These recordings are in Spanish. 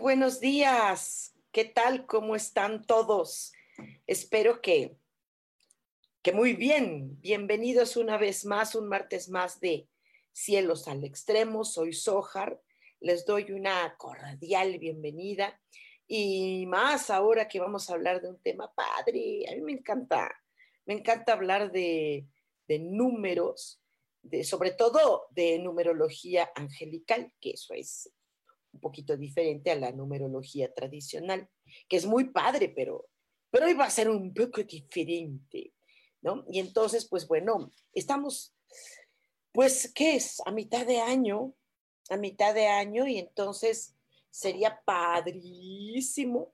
Buenos días. ¿Qué tal? ¿Cómo están todos? Espero que, que muy bien. Bienvenidos una vez más, un martes más de Cielos al Extremo. Soy Sojar. Les doy una cordial bienvenida. Y más ahora que vamos a hablar de un tema padre. A mí me encanta, me encanta hablar de, de números, de, sobre todo de numerología angelical, que eso es un poquito diferente a la numerología tradicional, que es muy padre, pero, pero hoy va a ser un poco diferente, ¿no? Y entonces, pues bueno, estamos, pues, ¿qué es? A mitad de año, a mitad de año, y entonces sería padrísimo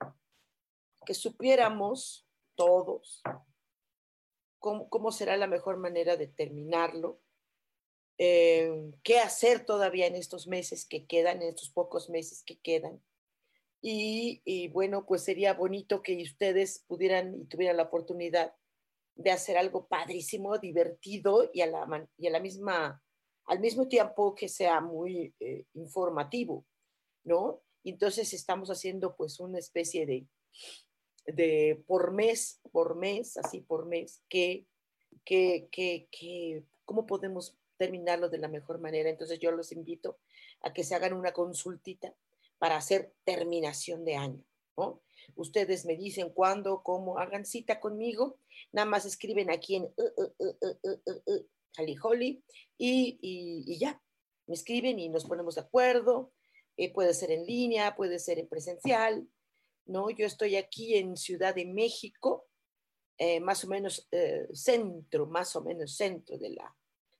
que supiéramos todos cómo, cómo será la mejor manera de terminarlo, eh, qué hacer todavía en estos meses que quedan, en estos pocos meses que quedan. Y, bueno, pues sería bonito que ustedes pudieran y tuvieran la oportunidad de hacer algo padrísimo, divertido y a la, y a la misma, al mismo tiempo que sea muy eh, informativo, ¿no? Entonces estamos haciendo pues una especie de, de por mes, por mes, así por mes, que, que, que, que cómo podemos terminarlo de la mejor manera. Entonces yo los invito a que se hagan una consultita para hacer terminación de año. ¿no? Ustedes me dicen cuándo, cómo, hagan cita conmigo. Nada más escriben aquí en uh, y, y, ya, me escriben y nos ponemos de acuerdo. Eh, puede ser en línea, puede ser en presencial. ¿no? Yo estoy aquí en Ciudad de México, eh, más o menos eh, centro, más o menos centro de la,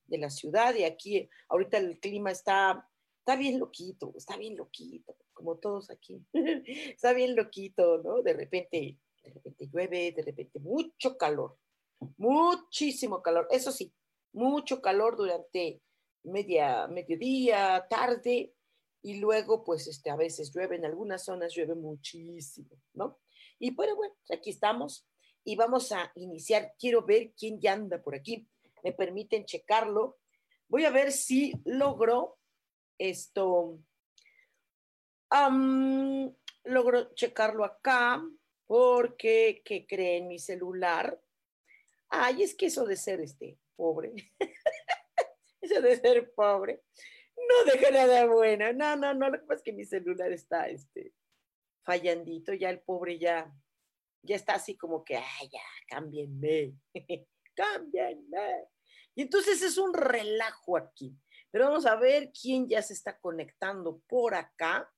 de la ciudad y aquí ahorita el clima está, está bien loquito, está bien loquito, como todos aquí. está bien loquito, ¿no? De repente, de repente llueve, de repente mucho calor, muchísimo calor. Eso sí, mucho calor durante media, mediodía, tarde, y luego, pues, este, a veces llueve, en algunas zonas llueve muchísimo, ¿no? Y bueno, bueno, aquí estamos y vamos a iniciar. Quiero ver quién ya anda por aquí me permiten checarlo. Voy a ver si logro esto. logro checarlo acá porque, ¿qué creen mi celular? Ay, es que eso de ser este pobre, eso de ser pobre, no deja nada bueno. No, no, no, lo que pasa es que mi celular está este, fallandito, ya el pobre ya, ya está así como que, ay, ya, cámbienme, cámbienme. Y entonces es un relajo aquí. Pero vamos a ver quién ya se está conectando por acá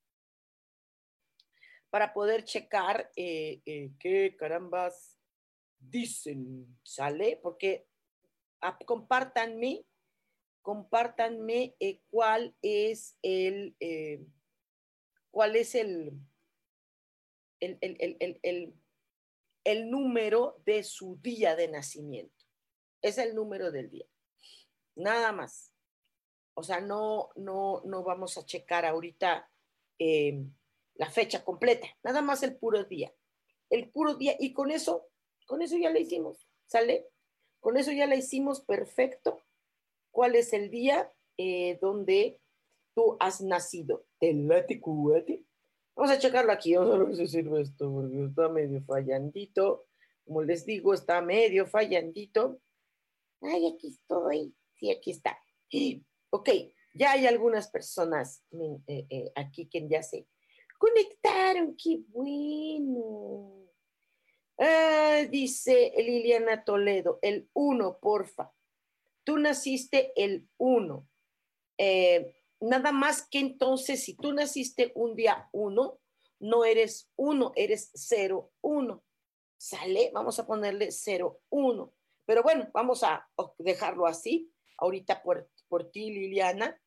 para poder checar eh, eh, qué carambas dicen, ¿sale? Porque ah, compártanme, compártanme eh, cuál es el, cuál es el, el, el, el número de su día de nacimiento. Es el número del día. Nada más. O sea, no, no, no vamos a checar ahorita eh, la fecha completa, nada más el puro día. El puro día, y con eso, con eso ya la hicimos, ¿sale? Con eso ya la hicimos perfecto. ¿Cuál es el día eh, donde tú has nacido? El Vamos a checarlo aquí, vamos a ver si sirve esto, porque está medio fallandito. Como les digo, está medio fallandito. Ay, aquí estoy. Sí, aquí está. Ok, Ya hay algunas personas eh, eh, aquí que ya se conectaron, qué bueno. Ah, dice Liliana Toledo, el uno, porfa. Tú naciste el uno. Eh, nada más que entonces, si tú naciste un día uno, no eres uno, eres cero, uno. ¿Sale? Vamos a ponerle cero, uno. Pero bueno, vamos a dejarlo así. Ahorita por, por ti, Liliana.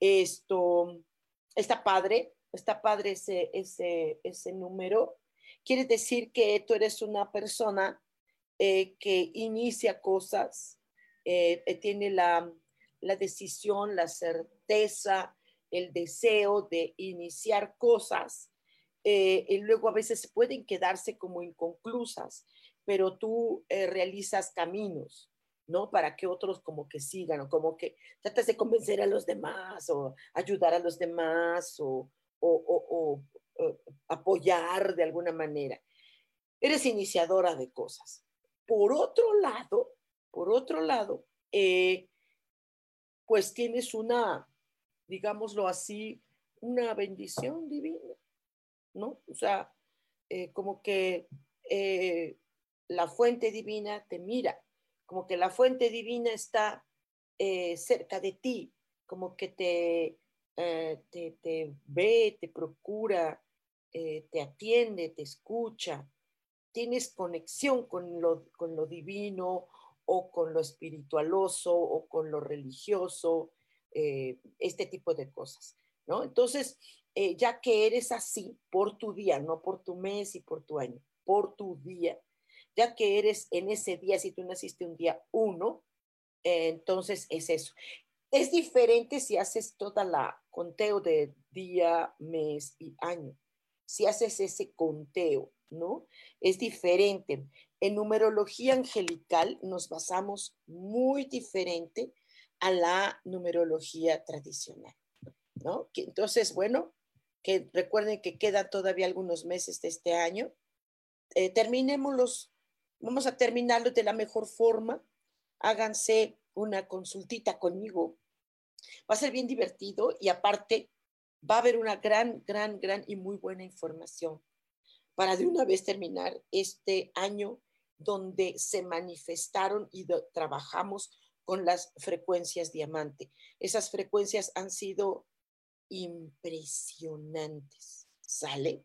Esto está padre, está padre ese, ese, ese número. Quiere decir que tú eres una persona eh, que inicia cosas, eh, eh, tiene la, la decisión, la certeza, el deseo de iniciar cosas. y luego a veces pueden quedarse como inconclusas, pero tú realizas caminos. ¿no? Para que otros como que sigan o como que tratas de convencer a los demás o ayudar a los demás o, apoyar de alguna manera. Eres iniciadora de cosas. Por otro lado, por otro lado, eh, pues tienes una, digámoslo así, una bendición divina, ¿no? O sea, eh, como que eh, la fuente divina te mira como que la fuente divina está eh, cerca de ti, como que te, eh, te, ve, te procura, eh, te atiende, te escucha, tienes conexión con lo, con lo divino o con lo espiritualoso o con lo religioso, este tipo de cosas, ¿no? Entonces, ya que eres así por tu día, no por tu mes y por tu año, por tu día, ya que eres en ese día, si tú naciste un día uno, entonces es eso. Es diferente si haces toda la conteo de día, mes y año. Si haces ese conteo, ¿no? Es diferente. En numerología angelical nos basamos muy diferente a la numerología tradicional, ¿no? entonces, bueno, que recuerden que quedan todavía algunos meses de este año. Eh, terminemos Vamos a terminarlo de la mejor forma. Háganse una consultita conmigo. Va a ser bien divertido y aparte va a haber una gran, gran, gran y muy buena información para de una vez terminar este año donde se manifestaron y trabajamos con las frecuencias diamante. Esas frecuencias han sido impresionantes, ¿sale?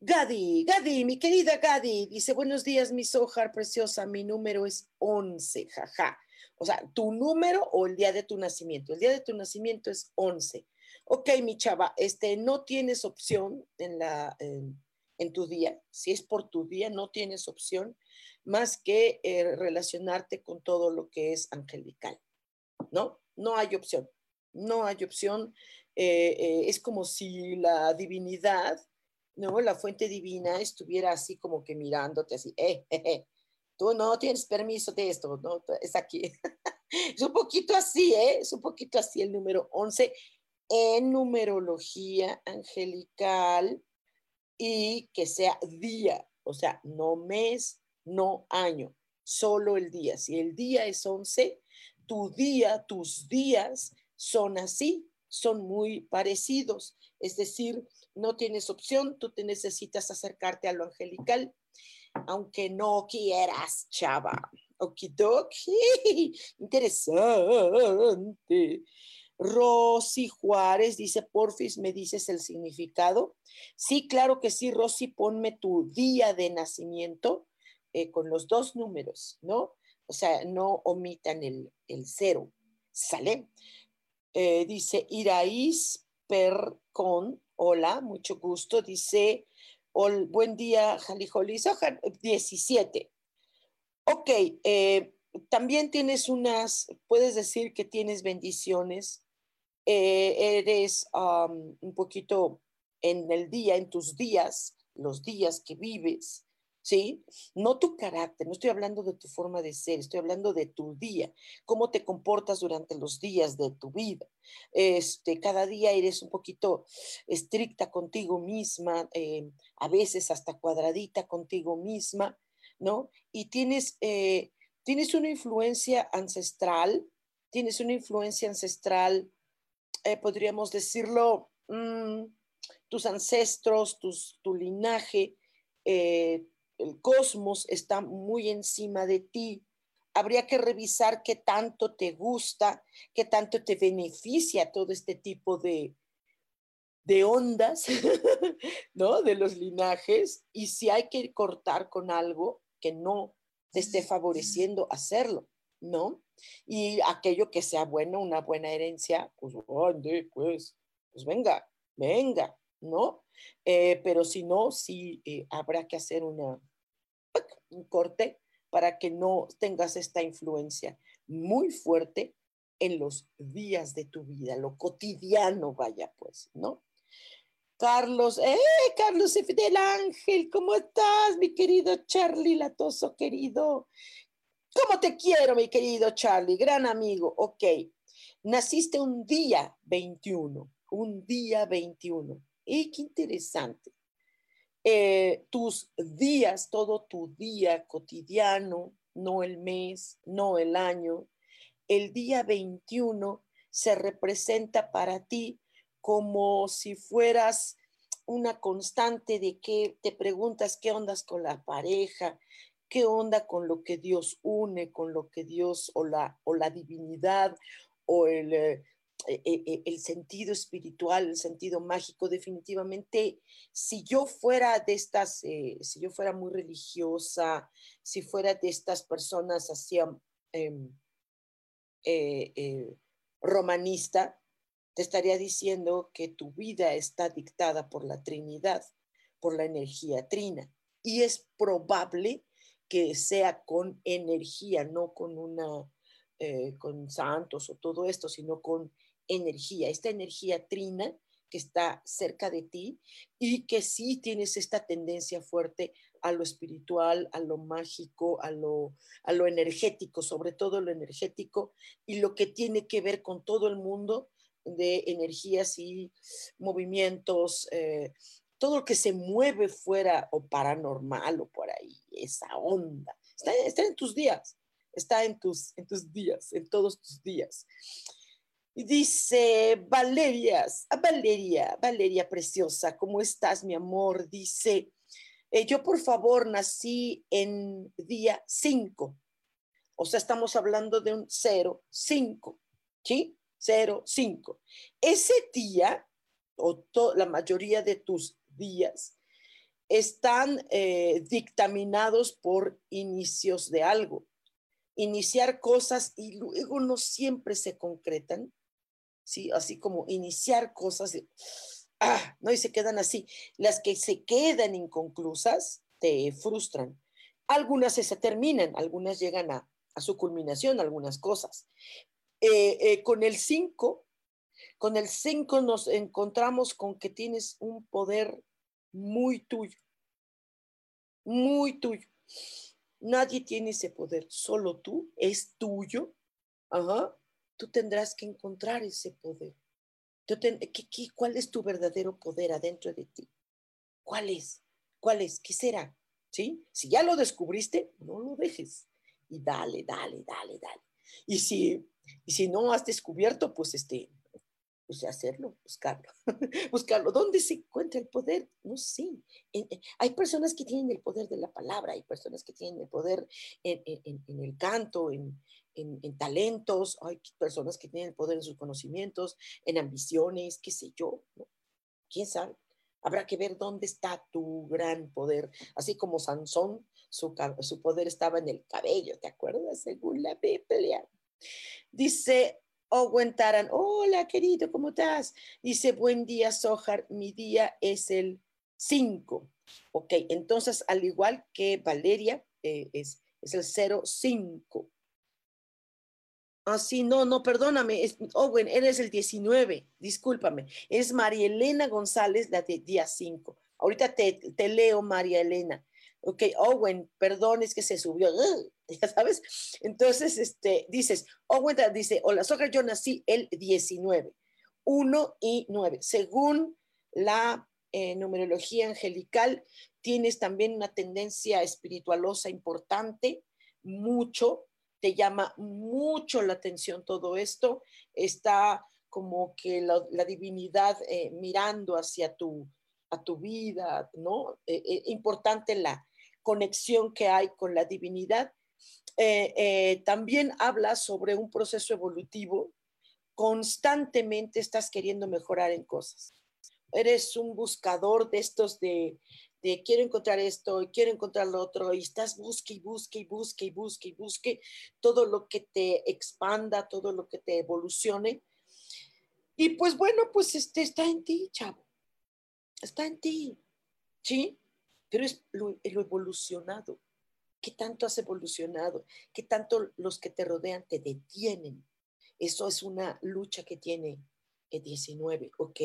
Gadi, Gadi, mi querida Gadi, dice, buenos días, mi sojar preciosa, mi número es 11, jaja. O sea, tu número o el día de tu nacimiento. El día de tu nacimiento es 11. Ok, mi chava, este, no tienes opción en, la, en, tu día. Si es por tu día, no tienes opción más que eh, relacionarte con todo lo que es angelical. ¿No? No hay opción. No hay opción. Eh, eh, es como si la divinidad no, la fuente divina estuviera así como que mirándote así, eh, eh, tú no tienes permiso de esto, no, es aquí. es un poquito así, ¿eh? Es un poquito así el número 11 en numerología angelical y que sea día, o sea, no mes, no año, solo el día. Si el día es 11, tu día, tus días son así, son muy parecidos. Es decir, no tienes opción, tú te necesitas acercarte a lo angelical, aunque no quieras, chava. Okidoki, interesante. Rosy Juárez dice, porfis, ¿me dices el significado? Sí, claro que sí, Rosy, ponme tu día de nacimiento eh, con los dos números, ¿no? O sea, no omitan el, cero, ¿sale? Eh, dice Iraís Percon, Hola, mucho gusto. Dice, buen día, Jalijolis. 17. Ok, eh, también tienes unas, puedes decir que tienes bendiciones. Eh, eres un poquito en el día, en tus días, los días que vives, ¿sí? No tu carácter, no estoy hablando de tu forma de ser, estoy hablando de tu día, cómo te comportas durante los días de tu vida. Este, cada día eres un poquito estricta contigo misma, eh, a veces hasta cuadradita contigo misma, ¿no? Y tienes, eh, tienes una influencia ancestral, tienes una influencia ancestral eh, podríamos decirlo, mm, tus ancestros, tus, tu linaje, eh, el cosmos está muy encima de ti. Habría que revisar qué tanto te gusta, qué tanto te beneficia todo este tipo de, de ondas, ¿no? De los linajes y si hay que cortar con algo que no te esté favoreciendo hacerlo, ¿no? Y aquello que sea bueno, una buena herencia, pues, pues, pues venga, venga, ¿no? Eh, pero si no, sí eh, habrá que hacer una, un corte para que no tengas esta influencia muy fuerte en los días de tu vida, lo cotidiano, vaya pues, ¿no? Carlos, ¡eh! Carlos del Ángel, ¿cómo estás, mi querido Charlie Latoso, querido? ¿Cómo te quiero, mi querido Charlie? Gran amigo. Ok, naciste un día 21, un día 21. ¡Y qué interesante! Eh, tus días, todo tu día cotidiano, no el mes, no el año, el día 21 se representa para ti como si fueras una constante de que te preguntas qué ondas con la pareja, qué onda con lo que Dios une, con lo que Dios o la, o la divinidad o el, eh, el sentido espiritual, el sentido mágico. Definitivamente, si yo fuera de estas, eh, si yo fuera muy religiosa, si fuera de estas personas así em, eh, romanista, te estaría diciendo que tu vida está dictada por la Trinidad, por la energía trina. Y es probable que sea con energía, no con una, eh, con santos o todo esto, sino con energía, esta energía trina que está cerca de ti y que sí tienes esta tendencia fuerte a lo espiritual, a lo mágico, a lo, a lo energético, sobre todo lo energético y lo que tiene que ver con todo el mundo de energías y movimientos, eh, todo lo que se mueve fuera o paranormal o por ahí, esa onda. Está, en tus días, está en tus, en tus días, en todos tus días. Dice Valeria, Valeria, Valeria preciosa, ¿cómo estás, mi amor? Dice, eh, yo por favor nací en día 5. O sea, estamos hablando de un 0, 5, ¿sí? 0, 5. Ese día, o la mayoría de tus días, están eh, dictaminados por inicios de algo. Iniciar cosas y luego no siempre se concretan, ¿sí? Así como iniciar cosas, ah, ¿no? Y se quedan así. Las que se quedan inconclusas te frustran. Algunas se terminan, algunas llegan a, a su culminación, algunas cosas. Eh, eh, con el 5, con el 5 nos encontramos con que tienes un poder muy tuyo, muy tuyo. Nadie tiene ese poder, solo tú, es tuyo. Ajá. Tú tendrás que encontrar ese poder. cuál es tu verdadero poder adentro de ti? ¿Cuál es? ¿Cuál es? ¿Qué será? ¿Sí? Si ya lo descubriste, no lo dejes. Y dale, dale, dale, dale. Y si y si no has descubierto, pues este, pues hacerlo, buscarlo, buscarlo. ¿Dónde se encuentra el poder? No sé. hay personas que tienen el poder de la palabra, hay personas que tienen el poder en, el canto, en, talentos, hay personas que tienen el poder en sus conocimientos, en ambiciones, qué sé yo, ¿Quién sabe? Habrá que ver dónde está tu gran poder. Así como Sansón, su, su poder estaba en el cabello, ¿te acuerdas? Según la Biblia. Dice Owen Taran, hola querido, ¿cómo estás? Dice, buen día, Sohar, mi día es el 5. Ok, entonces al igual que Valeria, eh, es, es el 05. Ah, sí, no, no, perdóname, Owen, eres el 19, discúlpame. Es María Elena González, la de día 5. Ahorita te, te leo, María Elena ok, Owen, perdón, es que se subió, ya sabes. Entonces, este, dices, Owen dice, hola, Soja, yo nací el 19, 1 y 9. Según la eh, numerología angelical, tienes también una tendencia espiritualosa importante, mucho, te llama mucho la atención todo esto, está como que la, divinidad eh, mirando hacia tu, a tu vida, ¿no? Eh, eh, importante la conexión que hay con la divinidad. también habla sobre un proceso evolutivo. Constantemente estás queriendo mejorar en cosas. Eres un buscador de estos de, de quiero encontrar esto y quiero encontrar lo otro, y estás busque y busque y busque y busque y busque todo lo que te expanda, todo lo que te evolucione. Y pues bueno, pues este está en ti, chavo. Está en ti, ¿sí? Pero es lo, lo evolucionado. ¿Qué tanto has evolucionado? ¿Qué tanto los que te rodean te detienen? Eso es una lucha que tiene el 19, ¿ok?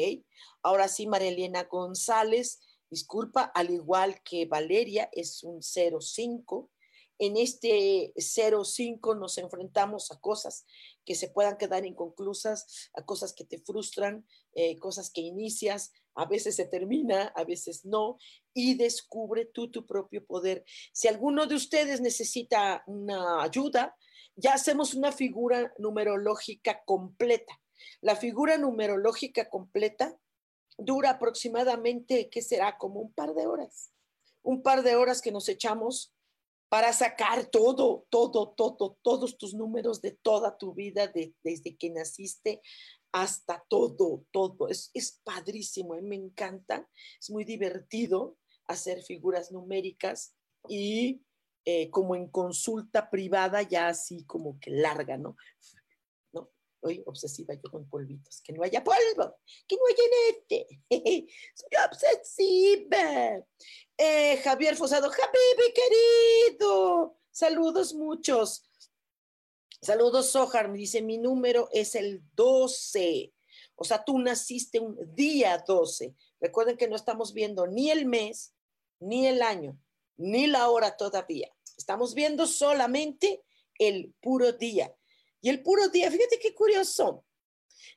Ahora sí, María Elena González disculpa, al igual que Valeria, es un 0,5. En este 0,5 nos enfrentamos a cosas que se puedan quedar inconclusas, a cosas que te frustran, eh, cosas que inicias, a veces se termina, a veces no, y descubre tú tu propio poder. Si alguno de ustedes necesita una ayuda, ya hacemos una figura numerológica completa. La figura numerológica completa dura aproximadamente, ¿qué será? Como un par de horas. Un par de horas que nos echamos para sacar todo, todo, todo, todos tus números de toda tu vida, desde que naciste hasta todo, todo. Es, es padrísimo, me encanta, es muy divertido hacer figuras numéricas y eh, como en consulta privada, ya así como que larga, ¿no? Hoy obsesiva yo con polvitos. Que no haya polvo, que no haya nete. Soy obsesiva. Eh, Javier Fosado, Javi, querido. Saludos muchos. Saludos, Sojar. Me dice, mi número es el 12. O sea, tú naciste un día 12. Recuerden que no estamos viendo ni el mes, ni el año, ni la hora todavía. Estamos viendo solamente el puro día. Y el puro día, fíjate qué curioso.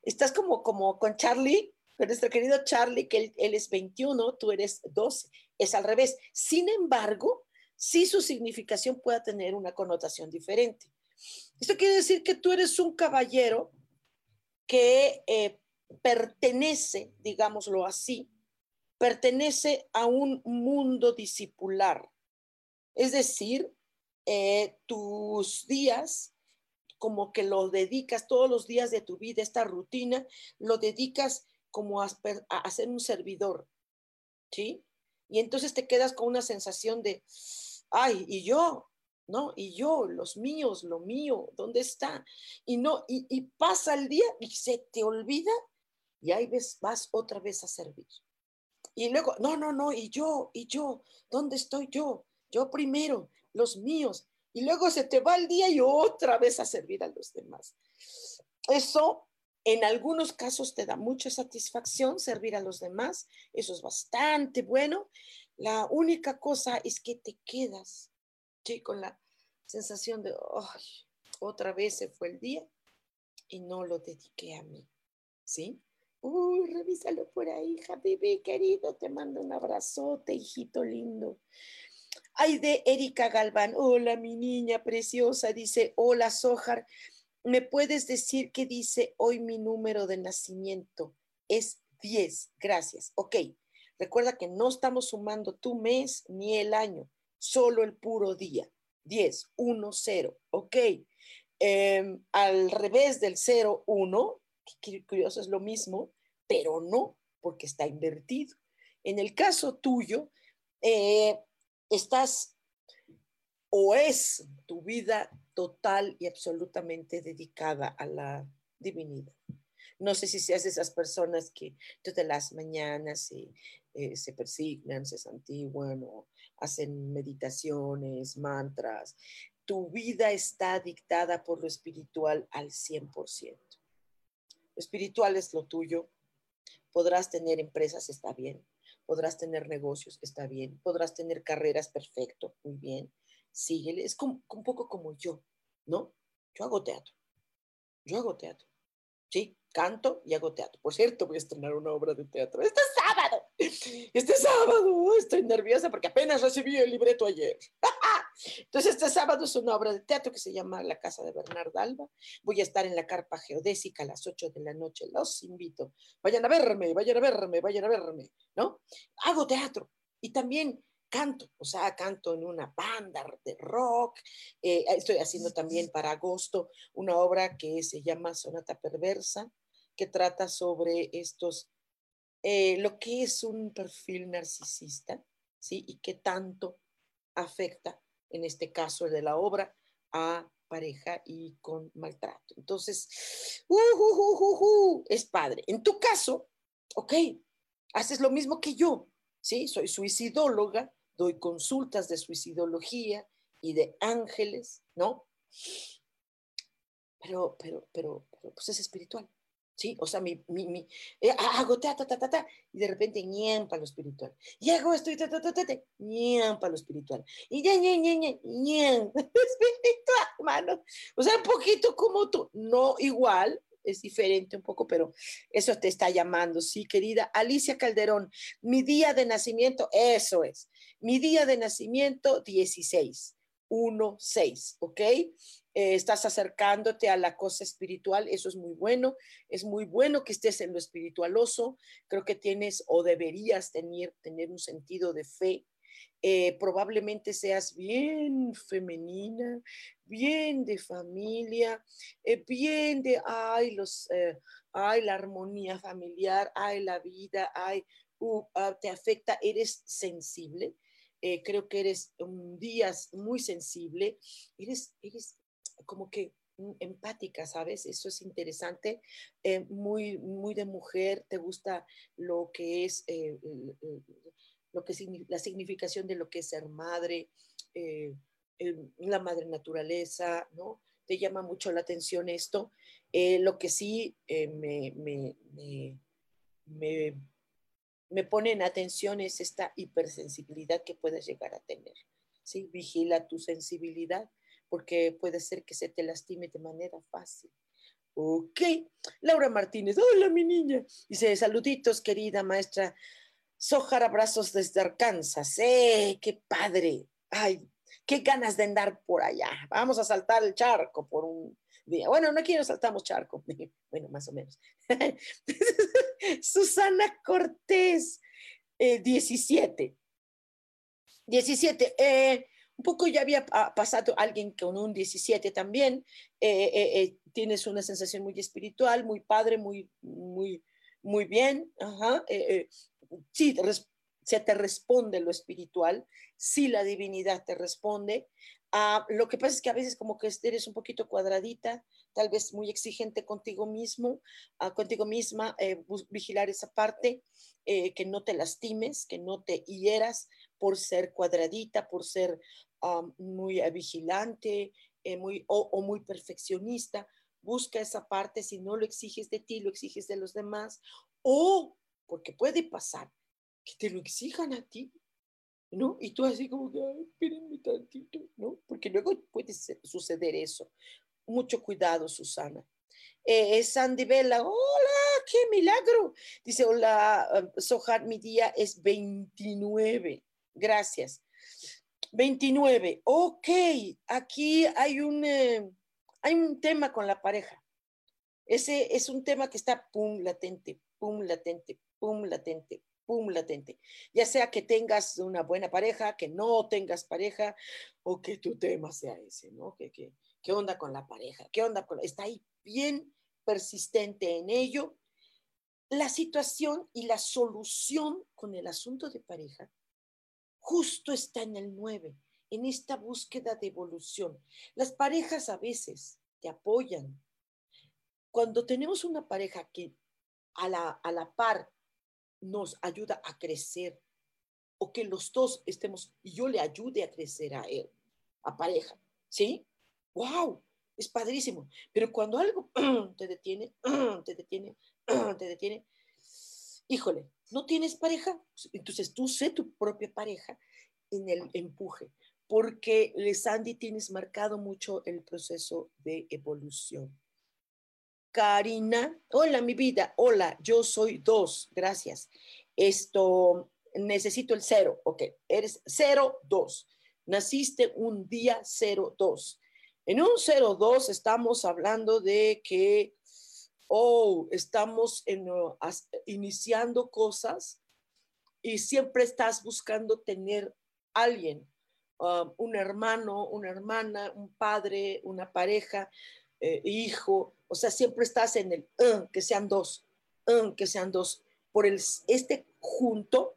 Estás como, como con Charlie, con nuestro querido Charlie, que él, es 21, tú eres 12. Es al revés. Sin embargo, sí su significación pueda tener una connotación diferente. Esto quiere decir que tú eres un caballero que eh, pertenece, digámoslo así, pertenece a un mundo discipular. Es decir, eh, tus días como que lo dedicas todos los días de tu vida, esta rutina, lo dedicas como a, a, ser un servidor, ¿sí? Y entonces te quedas con una sensación de, ay, y yo, ¿no? Y yo, los míos, lo mío, ¿dónde está? Y no, y, y pasa el día y se te olvida y ahí ves, vas otra vez a servir. Y luego, no, no, no, y yo, y yo, ¿dónde estoy yo? Yo primero, los míos y luego se te va el día y otra vez a servir a los demás. Eso en algunos casos te da mucha satisfacción servir a los demás, eso es bastante bueno. La única cosa es que te quedas con la sensación de, Ay, otra vez se fue el día y no lo dediqué a mí. ¿Sí? Uy, revísalo por ahí, Habibi, querido, te mando un abrazote, hijito lindo. Ay, de Erika Galván. Hola, mi niña preciosa. Dice, hola, Sojar. ¿Me puedes decir qué dice hoy mi número de nacimiento? Es 10. Gracias. Ok. Recuerda que no estamos sumando tu mes ni el año, solo el puro día. 10, 1, 0. Ok. Em, al revés del 0, 1, que curioso es lo mismo, pero no, porque está invertido. En el caso tuyo, eh, estás o es tu vida total y absolutamente dedicada a la divinidad. No sé si seas de esas personas que todas las mañanas se, eh, se persignan, se santiguan o hacen meditaciones, mantras. Tu vida está dictada por lo espiritual al 100%. Lo espiritual es lo tuyo. Podrás tener empresas, está bien podrás tener negocios, está bien, podrás tener carreras, perfecto, muy bien, síguele, es un poco como yo, ¿no? Yo hago teatro, yo hago teatro, ¿sí? Canto y hago teatro. Por cierto, voy a estrenar una obra de teatro este sábado, este sábado, estoy nerviosa porque apenas recibí el libreto ayer. Entonces, este sábado es una obra de teatro que se llama La Casa de Bernardo Alba. Voy a estar en la carpa geodésica a las 8 de la noche. Los invito. Vayan a verme, vayan a verme, vayan a verme, ¿no? Hago teatro y también canto, o sea, canto en una banda de rock. Eh, estoy haciendo también para agosto una obra que se llama Sonata Perversa, que trata sobre estos, eh, lo que es un perfil narcisista, ¿sí? Y qué tanto afecta, en este caso el de la obra, a pareja y con maltrato. Entonces, uh, uh, uh, es padre. En tu caso, ok, haces lo mismo que yo, ¿sí? Soy suicidóloga, doy consultas de suicidología y de ángeles, ¿no? Pero, pero, pero, pero pues es espiritual. ¿Sí? O sea, mi, mi, mi eh, hago ta, ta, ta, ta, ta, y de repente ñampa lo espiritual. Y hago esto y ta, ta, ta, ta, ta ñampa lo espiritual. Y ya, ña, ña, ña, ñam, espiritual, hermano. O sea, un poquito como tú, no igual, es diferente un poco, pero eso te está llamando, sí, querida. Alicia Calderón, mi día de nacimiento, eso es, mi día de nacimiento 16, 1, 6, ¿ok? Eh, estás acercándote a la cosa espiritual, eso es muy bueno, es muy bueno que estés en lo espiritualoso, creo que tienes o deberías tener, tener un sentido de fe, eh, probablemente seas bien femenina, bien de familia, eh, bien de, ay, los, ay, la armonía familiar, ay, la vida, ay, uh, ah, te afecta, eres sensible. creo que eres un día muy sensible, eres, eres como que mm, empática, ¿sabes? Eso es interesante, eh, muy, muy de mujer, te gusta lo que es, eh, lo que la significación de lo que es ser madre, eh, la madre naturaleza, ¿no? Te llama mucho la atención esto. lo que sí me, me, me, me, pone en atención es esta hipersensibilidad que puedes llegar a tener, ¿sí? Vigila tu sensibilidad porque puede ser que se te lastime de manera fácil. Ok, Laura Martínez, hola mi niña. Dice, saluditos querida maestra. Sojar, abrazos desde Arkansas. ¡Eh, qué padre! ¡Ay, qué ganas de andar por allá! Vamos a saltar el charco por un día. Bueno, no quiero saltamos charco. Bueno, más o menos. Susana Cortés, 17. 17. Eh, un poco ya había pasado alguien con un 17 también, eh, eh, eh, tienes una sensación muy espiritual, muy padre, muy, muy, muy bien, sí, se te responde lo espiritual, sí la divinidad te responde. Ah, lo que pasa es que a veces como que eres un poquito cuadradita, tal vez muy exigente contigo mismo, ah, contigo misma, vigilar esa parte, que no te lastimes, que no te hieras por ser cuadradita, por ser muy eh, vigilante eh, muy, o, muy perfeccionista. Busca esa parte, si no lo exiges de ti, lo exiges de los demás. O, porque puede pasar, que te lo exijan a ti, ¿no? Y tú así como que, espérenme tantito, ¿no? Porque luego puede suceder eso. Mucho cuidado, Susana. Eh, Sandy Vela, hola, qué milagro. Dice, hola, Sohar, mi día es 29. Gracias. 29. Ok, aquí hay un, eh, hay un tema con la pareja. Ese es un tema que está pum latente, pum latente, pum latente, pum latente. Ya sea que tengas una buena pareja, que no tengas pareja, o que tu tema sea ese, ¿no? ¿Qué, qué, qué onda con la pareja? ¿Qué onda con Está ahí bien persistente en ello. La situación y la solución con el asunto de pareja justo está en el 9, en esta búsqueda de evolución. Las parejas a veces te apoyan. Cuando tenemos una pareja que a la, a la par nos ayuda a crecer, o que los dos estemos y yo le ayude a crecer a él, a pareja, ¿sí? ¡Wow! Es padrísimo. Pero cuando algo te detiene, te detiene, te detiene, híjole, ¿no tienes pareja? Entonces tú sé tu propia pareja en el empuje, porque, Sandy, tienes marcado mucho el proceso de evolución. Karina, hola mi vida, hola, yo soy dos, gracias. Esto, necesito el cero, ok, eres cero, dos. Naciste un día 02. En un 02 estamos hablando de que, oh, estamos en, iniciando cosas y siempre estás buscando tener alguien, um, un hermano, una hermana, un padre, una pareja, eh, hijo, o sea, siempre estás en el uh, que sean dos, uh, que sean dos. Por el, este junto,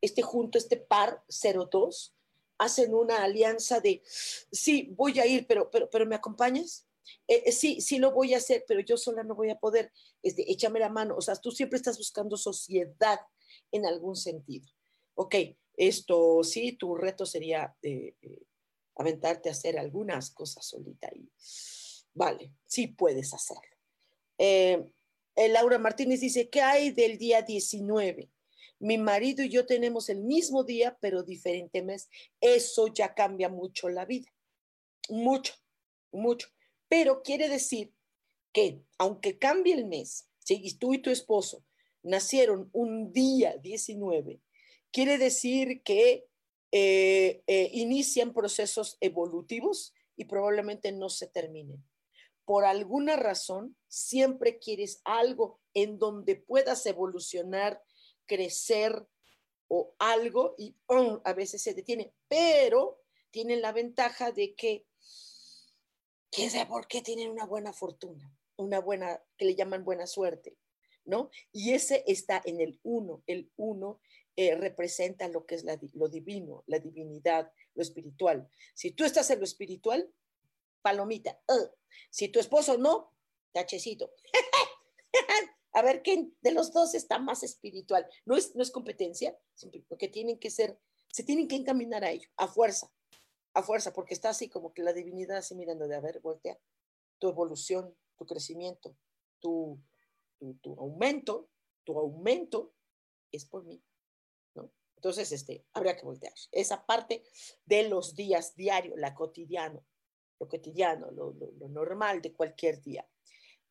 este junto, este par 02, hacen una alianza de, sí, voy a ir, pero, pero, pero ¿me acompañas? Eh, eh, sí, sí lo voy a hacer, pero yo sola no voy a poder. Este, échame la mano. O sea, tú siempre estás buscando sociedad en algún sentido. Ok, esto sí, tu reto sería eh, aventarte a hacer algunas cosas solita y vale, sí puedes hacerlo. Laura Martínez dice, ¿qué hay del día 19? mi marido y yo tenemos el mismo día, pero diferente mes. Eso ya cambia mucho la vida. Mucho, mucho. Pero quiere decir que aunque cambie el mes, si tú y tu esposo nacieron un día 19, quiere decir que eh, eh, inician procesos evolutivos y probablemente no se terminen. Por alguna razón, siempre quieres algo en donde puedas evolucionar crecer o algo y a veces se detiene, pero tienen la ventaja de que, quién sabe por qué tienen una buena fortuna, una buena, que le llaman buena suerte, ¿no? Y ese está en el uno, el uno eh, representa lo que es lo divino, la divinidad, lo espiritual. Si tú estás en lo espiritual, palomita. Si tu esposo no, tachecito. a ver quién de los dos está más espiritual. No es, no es competencia, porque tienen que ser, se tienen que encaminar a ello, a fuerza, a fuerza, porque está así como que la divinidad así mirando de, a ver, voltea, tu evolución, tu crecimiento, tu, tu, aumento, tu aumento es por mí, ¿no? Entonces, este, habría que voltear. Esa parte de los días diarios, la cotidiano, lo cotidiano, lo, lo normal de cualquier día.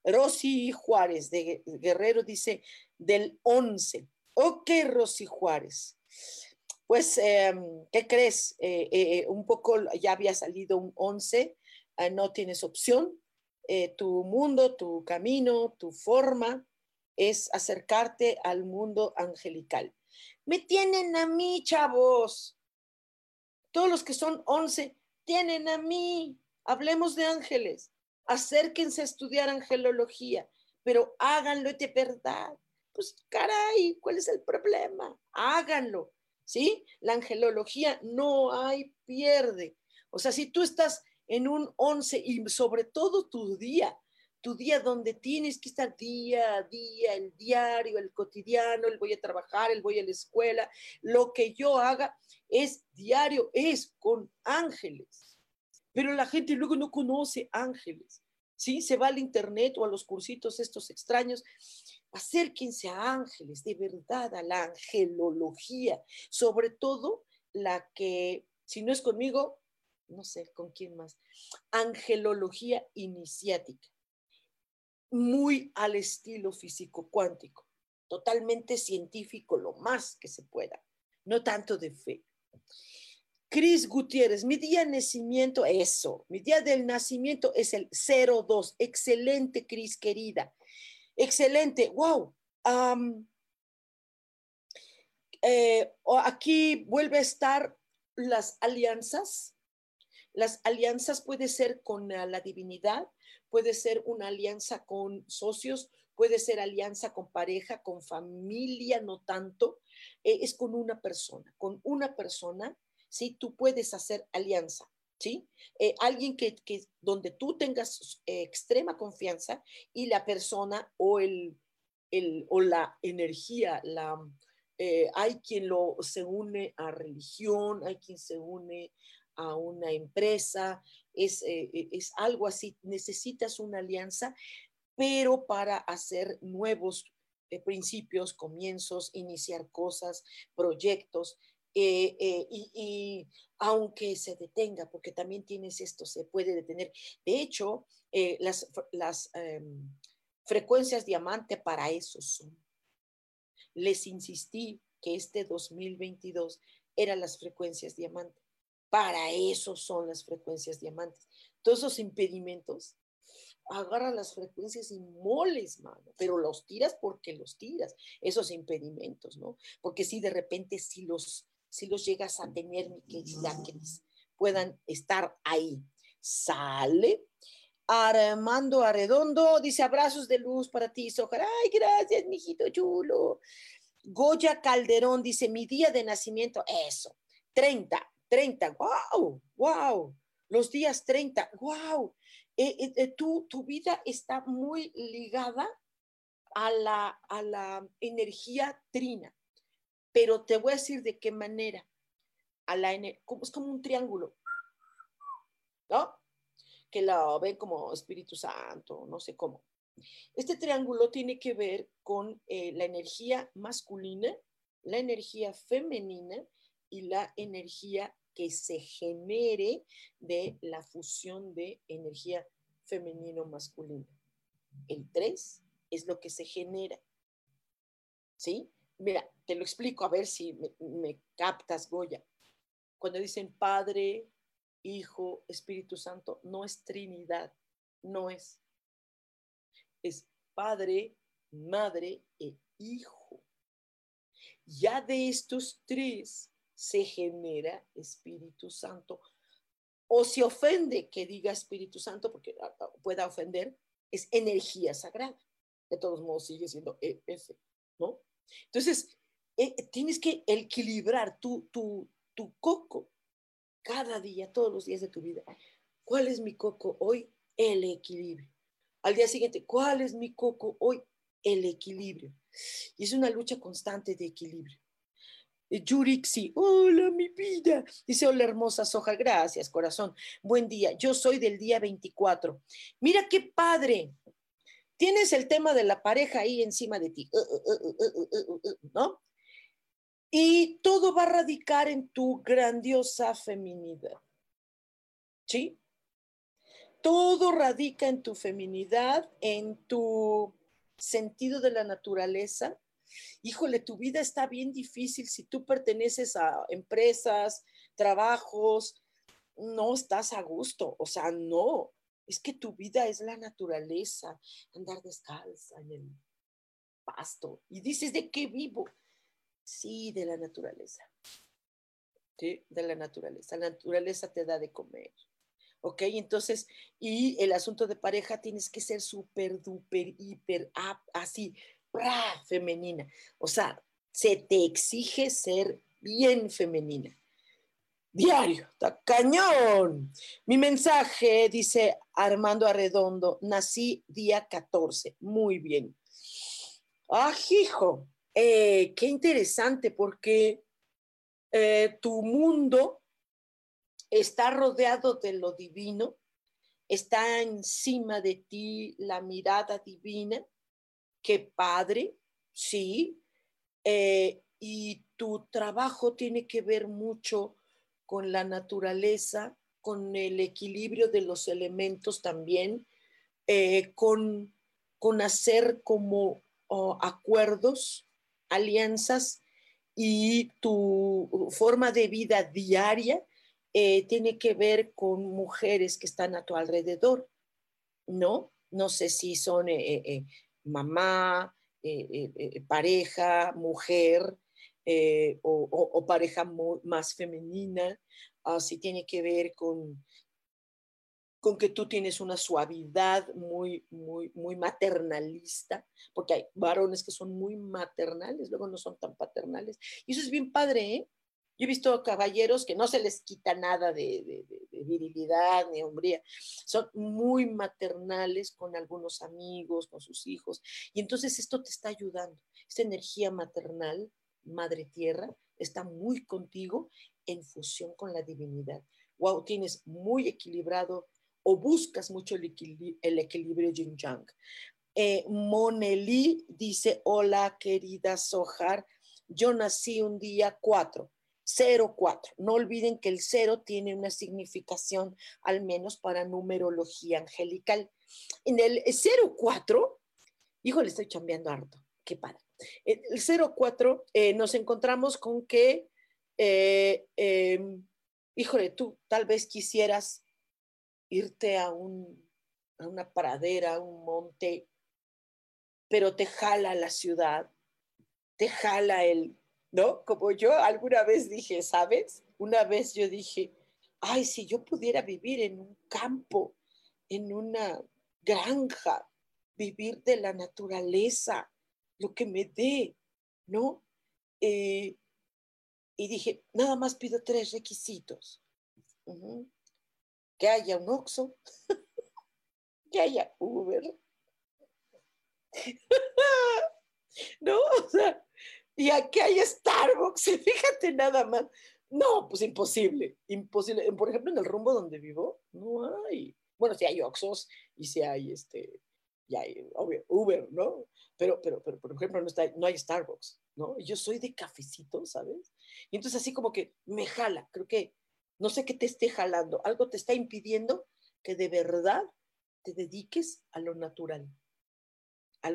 Rosy Juárez de Guerrero dice del 11. Ok, Rosy Juárez. Pues, em, ¿qué crees? Eh, eh, un poco ya había salido un 11, ah, no tienes opción. Eh, tu mundo, tu camino, tu forma es acercarte al mundo angelical. Me tienen a mí, chavos. Todos los que son 11 tienen a mí. Hablemos de ángeles acérquense a estudiar angelología, pero háganlo de verdad. Pues caray, ¿cuál es el problema? Háganlo, ¿sí? La angelología no hay pierde. O sea, si tú estás en un 11 y sobre todo tu día, tu día donde tienes que estar día a día, el diario, el cotidiano, el voy a trabajar, el voy a la escuela, lo que yo haga es diario, es con ángeles pero la gente luego no conoce ángeles. ¿Sí? Se va al internet o a los cursitos estos extraños. Acérquense a ángeles, de verdad, a la angelología, sobre todo la que, si no es conmigo, no sé con quién más, angelología iniciática, muy al estilo físico cuántico, totalmente científico, lo más que se pueda, no tanto de fe. Cris Gutiérrez, mi día de nacimiento, eso, mi día del nacimiento es el 02. Excelente, Cris, querida. Excelente, wow. Eh, aquí vuelve a estar las alianzas. Las alianzas puede ser con la divinidad, puede ser una alianza con socios, puede ser alianza con pareja, con familia, no tanto. Eh, es con una persona, con una persona ¿sí? Tú puedes hacer alianza, ¿sí? Eh, alguien que, donde tú tengas eh, extrema confianza y la persona o, el, el o la energía, la, eh, hay quien lo, se une a religión, hay quien se une a una empresa, es, es algo así, necesitas una alianza, pero para hacer nuevos principios, comienzos, iniciar cosas, proyectos, eh, eh, y, aunque se detenga, porque también tienes esto, se puede detener. De hecho, eh, las, las em, frecuencias diamante para eso son. Les insistí que este 2022 eran las frecuencias diamante, Para eso son las frecuencias diamantes. Todos esos impedimentos, agarra las frecuencias y moles, mano, pero los tiras porque los tiras, esos impedimentos, ¿no? Porque si de repente si los, si los llegas a tener, mi querida, que puedan estar ahí. Sale. Armando Arredondo dice abrazos de luz para ti, Sojar. Ay, gracias, mijito chulo. Goya Calderón dice mi día de nacimiento, eso, 30. 30, wow, wow, los días 30, wow. Tu, tu vida está muy ligada a la, a la energía trina, pero te voy a decir de qué manera. A la, es como un triángulo, ¿no? Que la ven como Espíritu Santo, no sé cómo. Este triángulo tiene que ver con la energía masculina, la energía femenina y la energía que se genere de la fusión de energía femenino-masculina. El 3 es lo que se genera. ¿Sí? Mira, te lo explico a ver si me, captas, Goya. Cuando dicen Padre, Hijo, Espíritu Santo, no es Trinidad, no es. Es Padre, Madre e Hijo. Ya de estos tres se genera Espíritu Santo. O si ofende que diga Espíritu Santo, porque ah, ah, pueda ofender, es energía sagrada. De todos modos, sigue siendo EF, ¿no? Entonces, eh, tienes que equilibrar tu, tu, tu coco cada día, todos los días de tu vida. ¿Cuál es mi coco hoy? El equilibrio. Al día siguiente, ¿cuál es mi coco hoy? El equilibrio. Y es una lucha constante de equilibrio. Yurixi, hola mi vida. Dice, hola hermosa soja, gracias corazón. Buen día, yo soy del día 24. Mira qué padre. Tienes el tema de la pareja ahí encima de ti, ¿no? Y todo va a radicar en tu grandiosa feminidad. ¿Sí? Todo radica en tu feminidad, en tu sentido de la naturaleza, híjole, tu vida está bien difícil si tú perteneces a empresas, trabajos, no estás a gusto, o sea, no, es que tu vida es la naturaleza, andar descalza en el pasto. Y dices, ¿de qué vivo? Sí, de la naturaleza. Sí, de la naturaleza. La naturaleza te da de comer. ¿Ok? Entonces, y el asunto de pareja tienes que ser súper, duper, hiper, así, femenina. O sea, se te exige ser bien femenina. Diario, está cañón. Mi mensaje dice Armando Arredondo, nací día 14. Muy bien. Ah, hijo, eh, qué interesante porque eh, tu mundo está rodeado de lo divino, está encima de ti la mirada divina qué padre, sí, eh, y tu trabajo tiene que ver mucho con la naturaleza, con el equilibrio de los elementos también, eh, con, con, hacer como oh, acuerdos, alianzas y tu forma de vida diaria eh, tiene que ver con mujeres que están a tu alrededor, ¿no? No sé si son mamá, eh, eh, eh, o, pareja más femenina, si tiene que ver con, con que tú tienes una suavidad muy, muy, muy maternalista, porque hay varones que son muy maternales, luego no son tan paternales. Y eso es bien padre, ¿eh? Yo he visto caballeros que no se les quita nada de, virilidad ni hombría, son muy maternales con algunos amigos, con sus hijos, y entonces esto te está ayudando. Esta energía maternal, madre tierra, está muy contigo en fusión con la divinidad. Wow, tienes muy equilibrado o buscas mucho el, equilibrio, yin yang. Eh, Moneli dice, hola querida Sohar, yo nací un día 4 04. No olviden que el cero tiene una significación, al menos para numerología angelical. En el 04, híjole, estoy chambeando harto, qué padre. El 04 eh, nos encontramos con que eh, em, híjole, tú tal vez quisieras irte a, un, a una pradera, a un monte, pero te jala la ciudad, te jala el, ¿no? Como yo alguna vez dije, ¿sabes? Una vez yo dije, ay, si yo pudiera vivir en un campo, en una granja, vivir de la naturaleza, lo que me dé, ¿no? Eh, y dije, nada más pido tres requisitos. Que haya un Oxxo, que haya Uber. no, o sea, y que haya Starbucks, fíjate nada más. No, pues imposible, imposible. Por ejemplo, en el rumbo donde vivo, no hay. Bueno, si hay Oxxos y si hay este, ya hay, Uber, ¿no? Pero, pero, pero, por ejemplo, no, está, no hay Starbucks, ¿no? Yo soy de cafecito, ¿sabes? Y entonces así como que me jala, creo que no sé qué te esté jalando, algo te está impidiendo que de verdad te dediques a lo natural.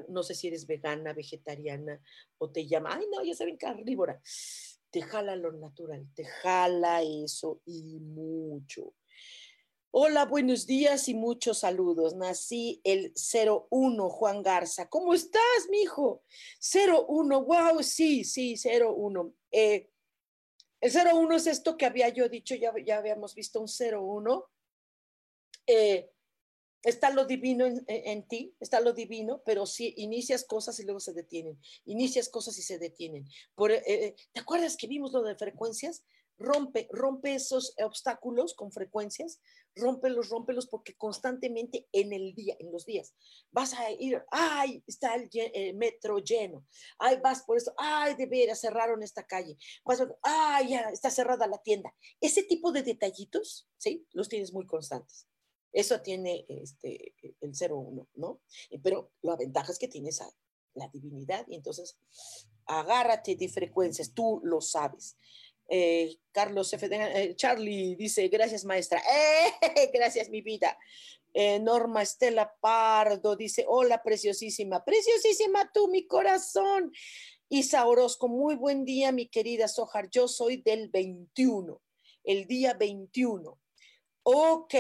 no sé si eres vegana, vegetariana o te llama, ay no, ya saben, carnívora. Te jala lo natural, te jala eso y mucho. Hola, buenos días y muchos saludos. Nací el 01, Juan Garza. ¿Cómo estás, mijo? 01, wow, sí, sí, 01. Eh, el 01 es esto que había yo dicho, ya, ya habíamos visto un 01. Eh, está lo divino en, ti, está lo divino, pero si inicias cosas y luego se detienen, inicias cosas y se detienen. Por, eh, eh, ¿Te acuerdas que vimos lo de frecuencias? Rompe, rompe esos obstáculos con frecuencias, rómpelos, rómpelos, porque constantemente en el día, en los días, vas a ir, ay, está el, metro lleno, ay, vas por eso, ay, de veras, cerraron esta calle, vas, ay, ya está cerrada la tienda. Ese tipo de detallitos, ¿sí? Los tienes muy constantes. Eso tiene este, el 01, ¿no? Pero la ventaja es que tienes a la divinidad y entonces agárrate de frecuencias, tú lo sabes. Eh, Carlos F. Eh, Charlie dice, gracias maestra. ¡Eh! Gracias mi vida. Norma Estela Pardo dice, hola preciosísima, preciosísima tú, mi corazón. Isa Orozco, muy buen día, mi querida Sojar. Yo soy del 21, el día 21. Ok,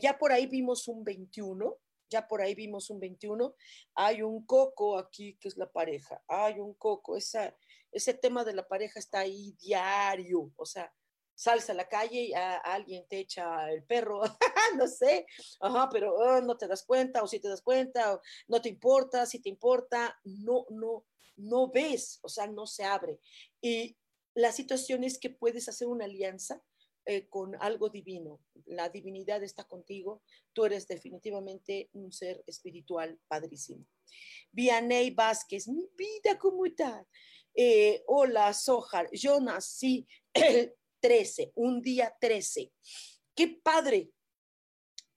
ya por ahí vimos un 21, ya por ahí vimos un 21. Hay un coco aquí que es la pareja. Hay un coco, esa ese tema de la pareja está ahí diario, o sea, salsa a la calle y alguien te echa el perro, no sé, ajá, pero oh, no te das cuenta, o si te das cuenta, o no te importa, si te importa, no, no, no ves, o sea, no se abre. Y la situación es que puedes hacer una alianza eh, con algo divino. La divinidad está contigo, tú eres definitivamente un ser espiritual padrísimo. Vianey Vázquez, mi vida, ¿cómo estás? Eh, hola, Sojar, yo nací el 13, un día 13. Qué padre,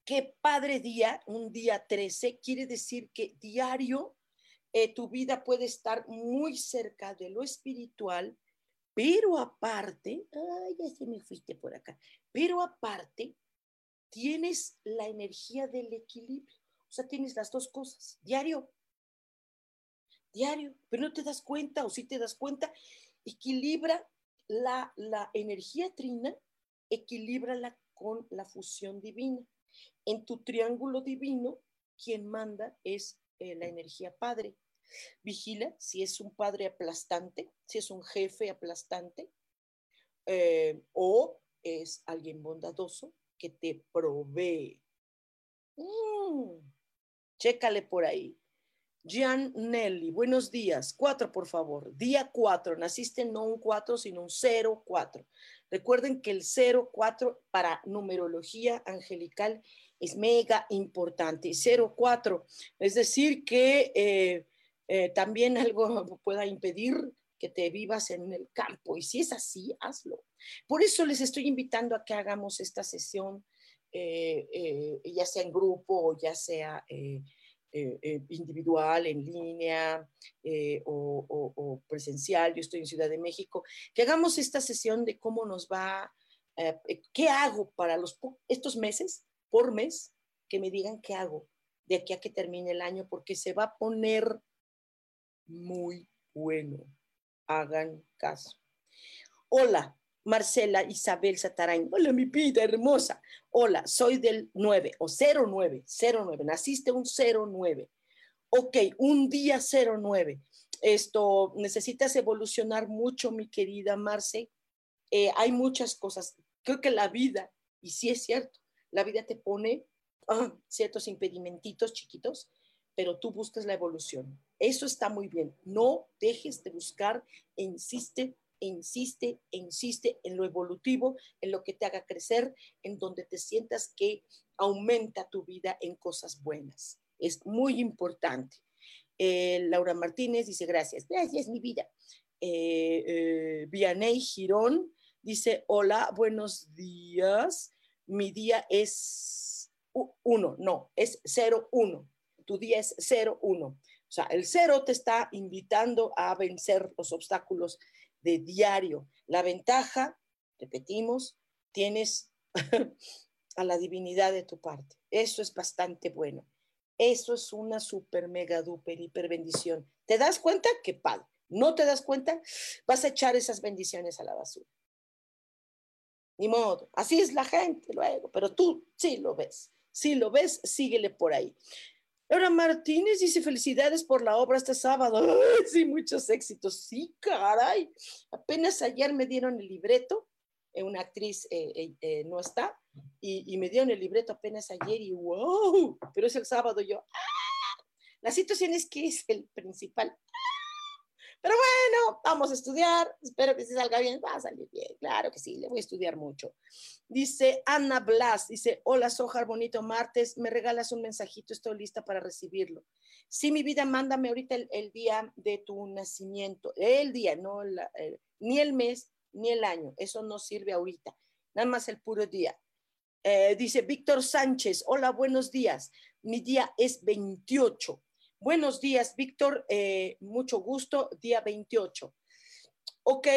qué padre día, un día 13, quiere decir que diario eh, tu vida puede estar muy cerca de lo espiritual, pero aparte, ay, ya se me fuiste por acá, pero aparte, tienes la energía del equilibrio, o sea, tienes las dos cosas, diario diario, pero no te das cuenta o si te das cuenta, equilibra la, la energía trina, equilíbrala con la fusión divina. En tu triángulo divino, quien manda es eh, la energía padre. Vigila si es un padre aplastante, si es un jefe aplastante, eh, o es alguien bondadoso que te provee. Mm, chécale por ahí. Gian Nelly, buenos días. Cuatro, por favor. Día cuatro. Naciste no un cuatro, sino un cero, cuatro. Recuerden que el cero, cuatro para numerología angelical es mega importante. Cero, cuatro. Es decir, que eh, eh, también algo pueda impedir que te vivas en el campo. Y si es así, hazlo. Por eso les estoy invitando a que hagamos esta sesión, eh, ya sea en grupo o ya sea eh, eh, individual, en línea eh, o, presencial, yo estoy en Ciudad de México, que hagamos esta sesión de cómo nos va, qué hago para los, estos meses, por mes, que me digan qué hago de aquí a que termine el año, porque se va a poner muy bueno. Hagan caso. Hola, Marcela Isabel Satarain. Hola, mi vida hermosa. Hola, soy del 9 o 09, 09. Naciste un 09. Ok, un día 09. Esto, necesitas evolucionar mucho, mi querida Marce. Eh, hay muchas cosas. Creo que la vida, y sí es cierto, la vida te pone ah, ciertos impedimentitos chiquitos, pero tú buscas la evolución. Eso está muy bien. No dejes de buscar e insiste insiste, insiste en lo evolutivo, en lo que te haga crecer, en donde te sientas que aumenta tu vida en cosas buenas. Es muy importante. Eh, Laura Martínez dice, gracias, gracias mi vida. Eh, eh, Vianey Girón dice, hola, buenos días. Mi día es uno, no, es cero uno. Tu día es cero uno. O sea, el cero te está invitando a vencer los obstáculos de diario. La ventaja, repetimos, tienes a la divinidad de tu parte. Eso es bastante bueno. Eso es una super, mega, duper, hiper bendición. ¿Te das cuenta? Qué padre. ¿No te das cuenta? Vas a echar esas bendiciones a la basura. Ni modo. Así es la gente luego, pero tú sí lo ves. Si lo ves, síguele por ahí. Laura Martínez dice felicidades por la obra este sábado. sí, muchos éxitos. Sí, caray. Apenas ayer me dieron el libreto. Eh, una actriz eh, eh, no está. Y, me dieron el libreto apenas ayer y wow. Pero es el sábado yo. ¡ah! La situación es que es el principal. Pero bueno, vamos a estudiar. Espero que si salga bien. Va a salir bien. Claro que sí, le voy a estudiar mucho. Dice Ana Blas, dice, hola Sojar, bonito martes. Me regalas un mensajito, estoy lista para recibirlo. Sí, mi vida, mándame ahorita el, día de tu nacimiento. El día, no ni el mes, ni el año. Eso no sirve ahorita. Nada más el puro día. Eh, dice Víctor Sánchez, hola, buenos días. Mi día es 28. Buenos días, Víctor. Eh, mucho gusto. Día 28. Ok,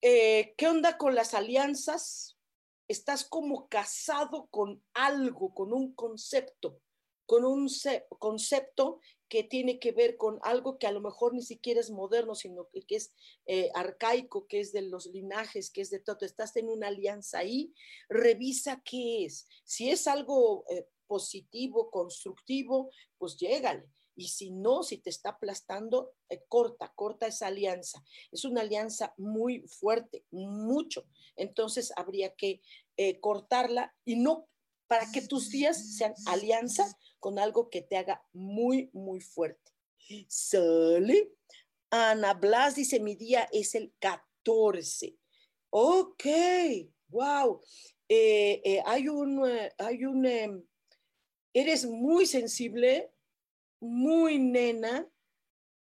eh, ¿qué onda con las alianzas? Estás como casado con algo, con un concepto, con un concepto que tiene que ver con algo que a lo mejor ni siquiera es moderno, sino que, es eh, arcaico, que es de los linajes, que es de todo. Estás en una alianza ahí, revisa qué es. Si es algo positivo, constructivo, pues llégale y si no, si te está aplastando, eh, corta, corta esa alianza. Es una alianza muy fuerte, mucho. Entonces habría que eh, cortarla y no para que tus días sean alianza con algo que te haga muy, muy fuerte. Sale. Ana Blas dice, mi día es el 14. Ok, wow. Eh, hay un, hay un, em, eres muy sensible muy nena,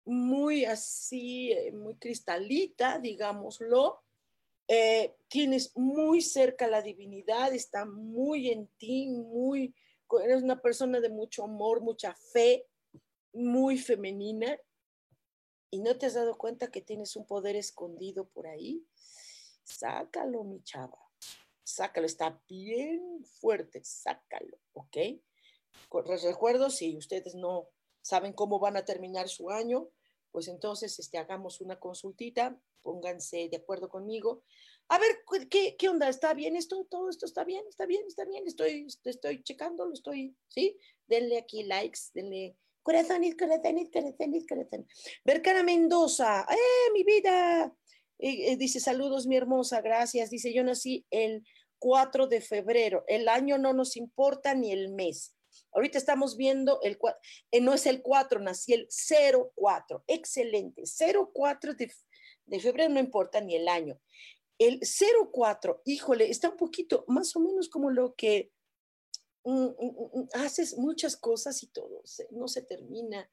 muy así, eh, muy cristalita, digámoslo. Eh, tienes muy cerca la divinidad, está muy en ti, muy, eres una persona de mucho amor, mucha fe, muy femenina. ¿Y no te has dado cuenta que tienes un poder escondido por ahí? Sácalo, mi chava. Sácalo, está bien fuerte, sácalo, ¿ok? Recuerdo, si ustedes no saben cómo van a terminar su año, pues entonces este, hagamos una consultita, pónganse de acuerdo conmigo. A ver, ¿qué, qué onda? ¿Está bien esto? ¿Todo esto está bien? ¿Está bien? ¿Está bien? Estoy, estoy checando, lo estoy, ¿sí? Denle aquí likes, denle corazones, corazones, corazones, corazones. Vercara Mendoza, ¡eh, mi vida! Eh, eh, dice, saludos, mi hermosa, gracias. Dice, yo nací el 4 de febrero. El año no nos importa ni el mes. Ahorita estamos viendo el eh, no es el 4, nací el 04. Excelente. 04 de, de febrero, no importa ni el año. El 04, híjole, está un poquito más o menos como lo que mm, mm, mm, haces muchas cosas y todo, no se termina.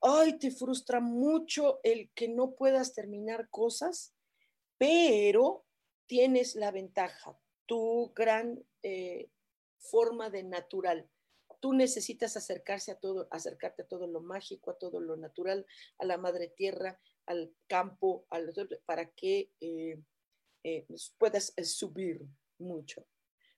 Ay, te frustra mucho el que no puedas terminar cosas, pero tienes la ventaja, tu gran eh, forma de natural tú necesitas acercarse a todo, acercarte a todo lo mágico, a todo lo natural, a la madre tierra, al campo, para que eh, eh, puedas eh, subir mucho.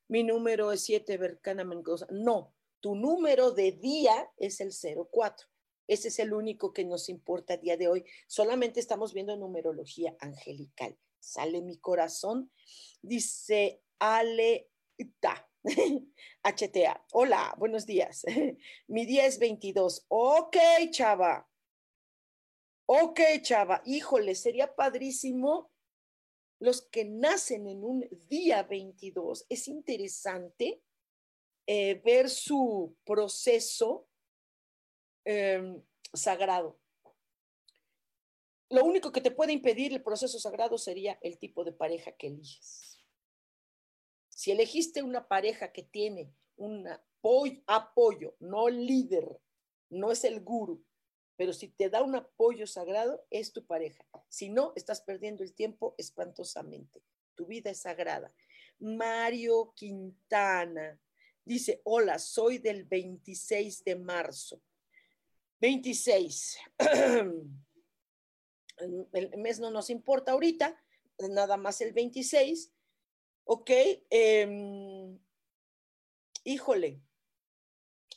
Mi número es 7, Bercana Mendoza. No, tu número de día es el 04. Ese es el único que nos importa a día de hoy. Solamente estamos viendo numerología angelical. sale mi corazón. Dice Aleita. HTA. Hola, buenos días. Mi día es 22. Ok, chava. Ok, chava. Híjole, sería padrísimo los que nacen en un día 22. Es interesante eh, ver su proceso em, sagrado. Lo único que te puede impedir el proceso sagrado sería el tipo de pareja que eliges. Si elegiste una pareja que tiene un apoyo, no líder, no es el guru, pero si te da un apoyo sagrado, es tu pareja. Si no, estás perdiendo el tiempo espantosamente. Tu vida es sagrada. Mario Quintana dice, hola, soy del 26 de marzo. 26. el mes no nos importa ahorita, nada más el 26. Ok, em, híjole,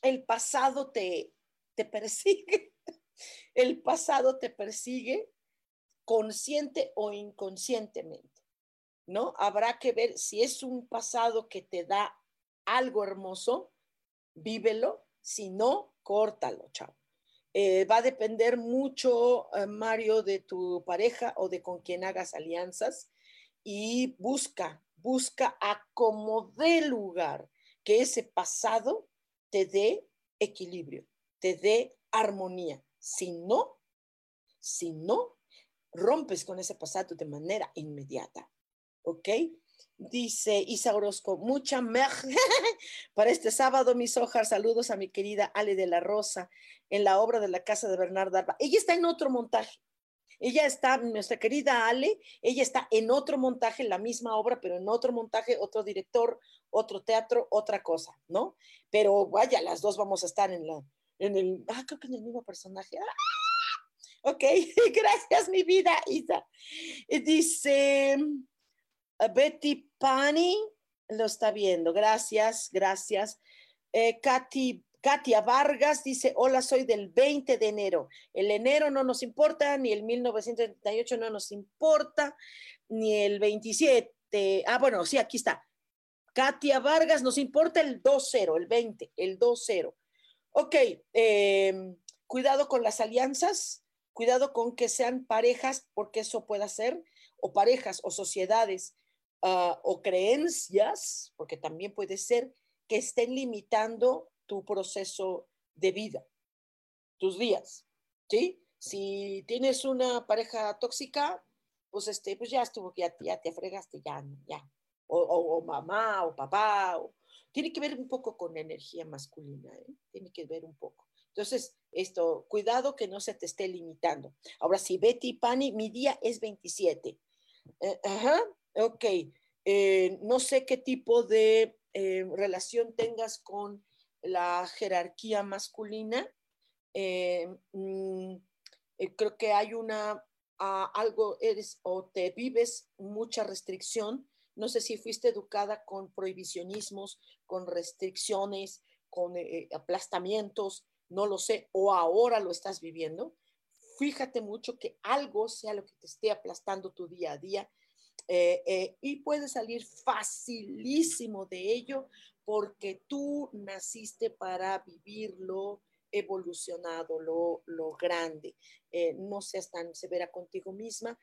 el pasado te, te persigue el pasado te persigue consciente o inconscientemente, ¿no? Habrá que ver si es un pasado que te da algo hermoso, vívelo, si no, córtalo, chao. Eh, va a depender mucho, eh, Mario, de tu pareja o de con quien hagas alianzas y busca, busca a como dé lugar que ese pasado te dé equilibrio, te dé armonía. Si no, si no, rompes con ese pasado de manera inmediata. ¿Ok? Dice Isa Orozco, mucha mer para este sábado, mis hojas. Saludos a mi querida Ale de la Rosa en la obra de la casa de Bernardo Alba. Ella está en otro montaje. Ella está, nuestra querida Ale, ella está en otro montaje, la misma obra, pero en otro montaje, otro director, otro teatro, otra cosa, ¿no? Pero vaya, las dos vamos a estar en la, en el, ah, creo que en el mismo personaje. ¡Ah! Ok, gracias mi vida, Isa. Dice Betty Pani, lo está viendo, gracias, gracias. Eh, Katy, Katia Vargas dice, hola, soy del 20 de enero. El enero no nos importa, ni el 1938 no nos importa, ni el 27. Ah, bueno, sí, aquí está. Katia Vargas, nos importa el 2-0, el 20, el 2-0. Ok, em, cuidado con las alianzas, cuidado con que sean parejas, porque eso puede ser, o parejas o sociedades ah, o creencias, porque también puede ser que estén limitando tu proceso de vida, tus días, ¿sí? Si tienes una pareja tóxica, pues este, pues ya estuvo, ya, ya te fregaste, ya, ya. O, o, mamá o papá, o, tiene que ver un poco con energía masculina, ¿eh? tiene que ver un poco. Entonces, esto, cuidado que no se te esté limitando. Ahora sí, Betty Pani, mi día es 27. Eh, ajá, ok. Eh, no sé qué tipo de relación tengas con la jerarquía masculina. Mm, creo que hay una, ah, algo, eres o te vives mucha restricción no sé si fuiste educada con prohibicionismos, con restricciones, con eh, eh, aplastamientos, no lo sé, o ahora lo estás viviendo. Fíjate mucho que algo sea lo que te esté aplastando tu día a día eh, y puedes salir facilísimo de ello porque tú naciste para vivirlo evolucionado, lo, lo grande. no seas tan severa contigo misma,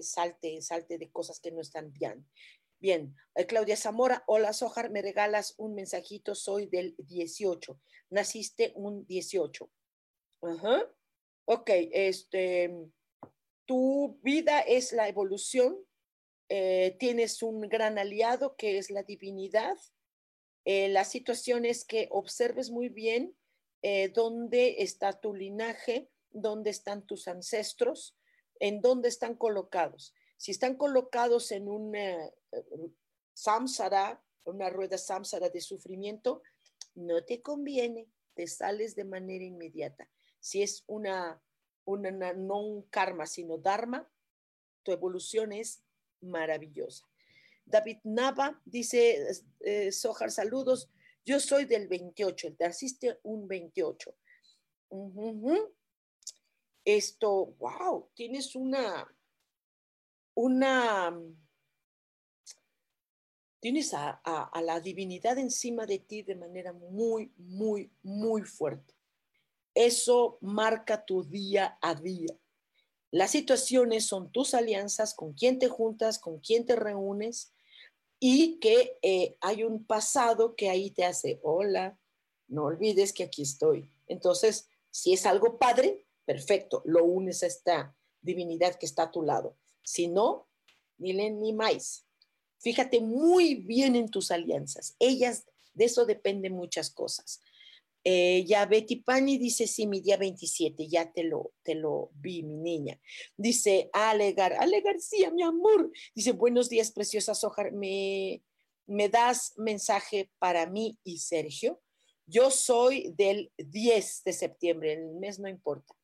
salte, salte de cosas que no están bien. Bien, eh, Claudia Zamora, hola Sojar, me regalas un mensajito, soy del 18, naciste un 18. Ajá. Ok, este, tu vida es la evolución, eh, tienes un gran aliado que es la divinidad. Eh, la situación es que observes muy bien dónde está tu linaje, dónde están tus ancestros, en dónde están colocados. Si están colocados en un eh, samsara, una rueda samsara de sufrimiento, no te conviene, te sales de manera inmediata. Si es una, una no un karma, sino dharma, tu evolución es maravillosa. David Nava dice, eh, Sojar, saludos, yo soy del 28, te asiste un 28. Esto, wow, tienes una, una, tienes a, a, la divinidad encima de ti de manera muy, muy, muy fuerte. Eso marca tu día a día. Las situaciones son tus alianzas, con quién te juntas, con quién te reúnes y que eh, hay un pasado que ahí te hace, hola, no olvides que aquí estoy. Entonces, si es algo padre, perfecto, lo unes a esta divinidad que está a tu lado. Si no, ni len ni más. Fíjate muy bien en tus alianzas. Ellas, de eso dependen muchas cosas. Eh, ya Betty Pani dice, sí, mi día 27, ya te lo, vi, mi niña. Dice, Alegar, Ale García, mi amor. Dice, buenos días, preciosa Sojar. ¿Me, ¿Me das mensaje para mí y Sergio? Yo soy del 10 de septiembre, el mes no importa.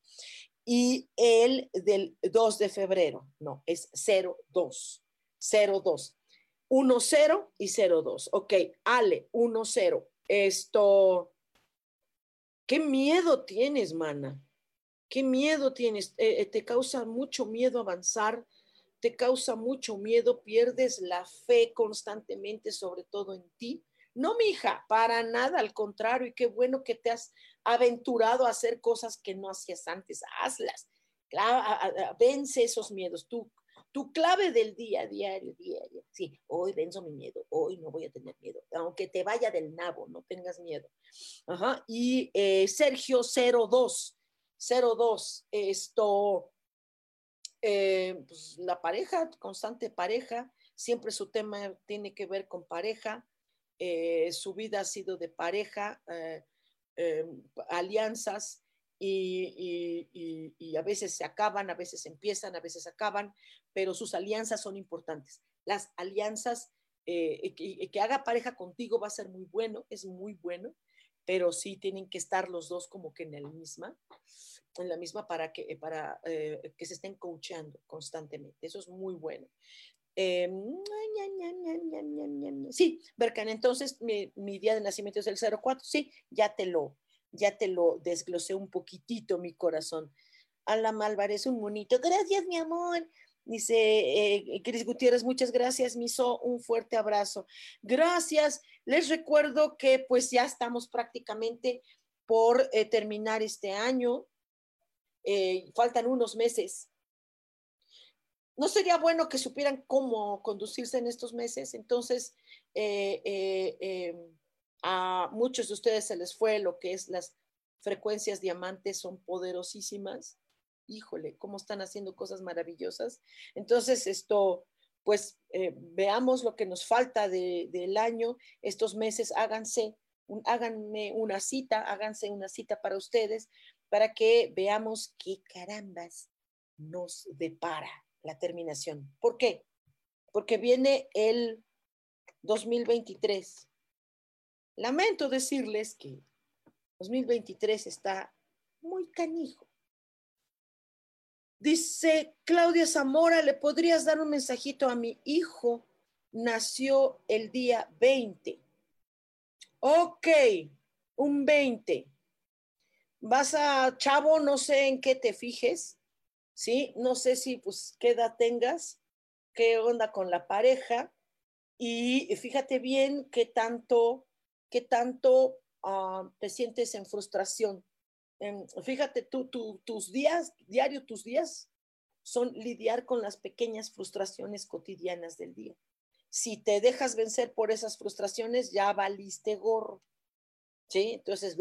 Y el del 2 de febrero, no, es 02, 02. 1-0 y 0-2. Ok, Ale, 1-0. Esto, ¿qué miedo tienes, mana? ¿Qué miedo tienes? Eh, eh, te causa mucho miedo avanzar, te causa mucho miedo, pierdes la fe constantemente, sobre todo en ti. No, mija, para nada, al contrario, y qué bueno que te has aventurado a hacer cosas que no hacías antes, hazlas. vence esos miedos. Tú tu clave del día, diario, diario. Sí, hoy venzo mi miedo, hoy no voy a tener miedo, aunque te vaya del nabo, no tengas miedo. Ajá. Y eh, Sergio 02, 02, esto, eh, pues la pareja, constante pareja, siempre su tema tiene que ver con pareja, eh, su vida ha sido de pareja, alianzas, y, a veces se acaban, a veces empiezan, a veces acaban, pero sus alianzas son importantes. Las alianzas, eh, que, haga pareja contigo va a ser muy bueno, es muy bueno, pero sí tienen que estar los dos como que en la misma, en la misma para que, para, eh, que se estén coachando constantemente. Eso es muy bueno. Eh, sí, Berkan, entonces mi, mi, día de nacimiento es el 04, sí, ya te lo, ya te lo desglosé un poquitito, mi corazón. Ala Malvarez, un monito. Gracias, mi amor. Dice eh, Cris Gutiérrez, muchas gracias, Miso, un fuerte abrazo. Gracias. Les recuerdo que pues ya estamos prácticamente por eh, terminar este año. Eh, faltan unos meses. ¿No sería bueno que supieran cómo conducirse en estos meses? Entonces, a muchos de ustedes se les fue lo que es las frecuencias diamantes, son poderosísimas. Híjole, cómo están haciendo cosas maravillosas. Entonces, esto, pues eh, veamos lo que nos falta del año, estos meses, háganse, háganme una cita, háganse una cita para ustedes, para que veamos qué carambas nos depara la terminación. ¿Por qué? Porque viene el 2023 Lamento decirles que 2023 está muy canijo. Dice Claudia Zamora, ¿le podrías dar un mensajito a mi hijo? Nació el día 20. Ok, un 20. Vas a, chavo, no sé en qué te fijes, ¿sí? No sé si, pues, qué edad tengas, qué onda con la pareja, y fíjate bien qué tanto qué tanto ah, te sientes en frustración. fíjate, tú, tus días, diario tus días, son lidiar con las pequeñas frustraciones cotidianas del día. Si te dejas vencer por esas frustraciones, ya valiste gorro. ¿Sí? Entonces,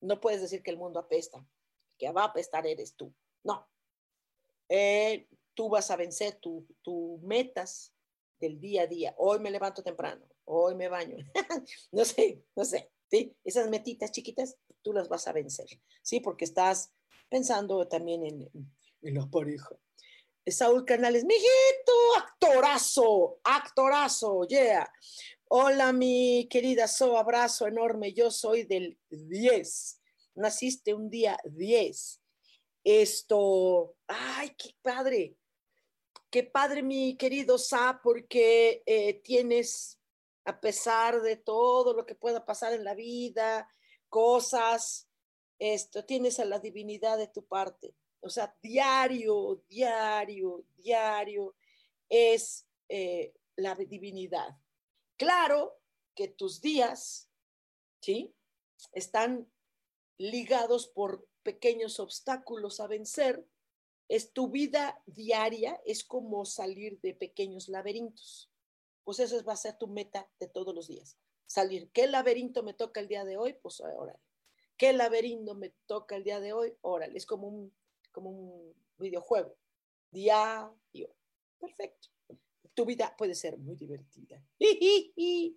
no puedes decir que el mundo apesta, que va a apestar eres tú. No. Eh, tú vas a vencer tus tu metas del día a día. Hoy me levanto temprano, hoy me baño, no sé, no sé, ¿sí? Esas metitas chiquitas, tú las vas a vencer, ¿sí? Porque estás pensando también en, en la pareja. Saúl Canales, mijito, actorazo, actorazo, yeah. Hola, mi querida So, abrazo enorme. Yo soy del 10. Naciste un día 10. Esto, ay, qué padre. Qué padre, mi querido Sa, porque eh, tienes a pesar de todo lo que pueda pasar en la vida, cosas, esto, tienes a la divinidad de tu parte. O sea, diario, diario, diario es eh, la divinidad. Claro que tus días, ¿sí? Están ligados por pequeños obstáculos a vencer. Es tu vida diaria, es como salir de pequeños laberintos. Pues esa va a ser tu meta de todos los días. Salir. ¿Qué laberinto me toca el día de hoy? Pues órale. ¿Qué laberinto me toca el día de hoy? Órale. Es como un, como un videojuego. Diario. Perfecto tu vida puede ser muy divertida.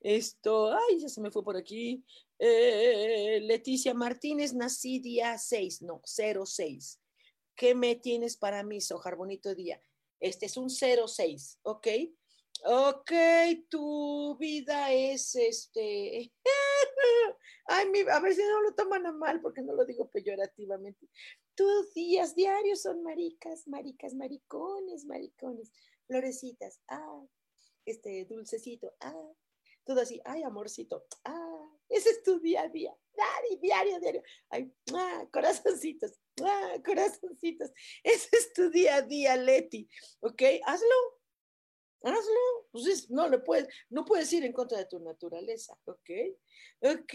Esto, ay, ya se me fue por aquí. Eh, Leticia Martínez, nací día 6, no, 06. ¿Qué me tienes para mí, Sojar? Bonito día. Este es un 06, ¿ok? Ok, tu vida es este. Ay, a ver si no lo toman a mal porque no lo digo peyorativamente. Tus días diarios son maricas, maricas, maricones, maricones florecitas, ah, este dulcecito, ah, todo así, ay, amorcito, ah, ese es tu día a día, diario, diario, diario, ay, ah, corazoncitos, ah, corazoncitos, ese es tu día a día, Leti, ¿ok? Hazlo, hazlo, pues no le puedes, no puedes ir en contra de tu naturaleza, ¿ok? Ok,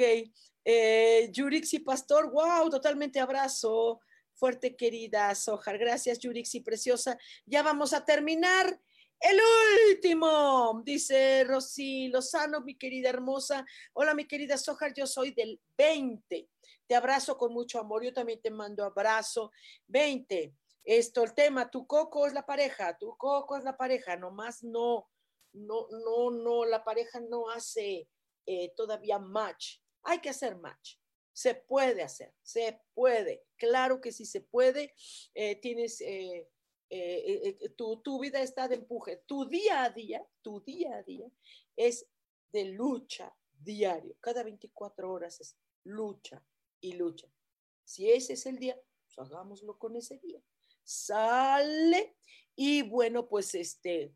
eh, Yurixi Pastor, wow, totalmente abrazo, fuerte querida Sojar. Gracias, Yurixi preciosa. Ya vamos a terminar. El último, dice Rosy Lozano, mi querida hermosa. Hola, mi querida Sojar, yo soy del 20. Te abrazo con mucho amor. Yo también te mando abrazo. 20. Esto, el tema, tu coco es la pareja, tu coco es la pareja, nomás no, no, no, no, la pareja no hace eh, todavía match. Hay que hacer match. Se puede hacer, se puede. Claro que sí se puede. Eh, tienes, eh, tu, tu, vida está de empuje. Tu día a día, tu día a día es de lucha diario. Cada 24 horas es lucha y lucha. Si ese es el día, pues hagámoslo con ese día. Sale. Y bueno, pues este,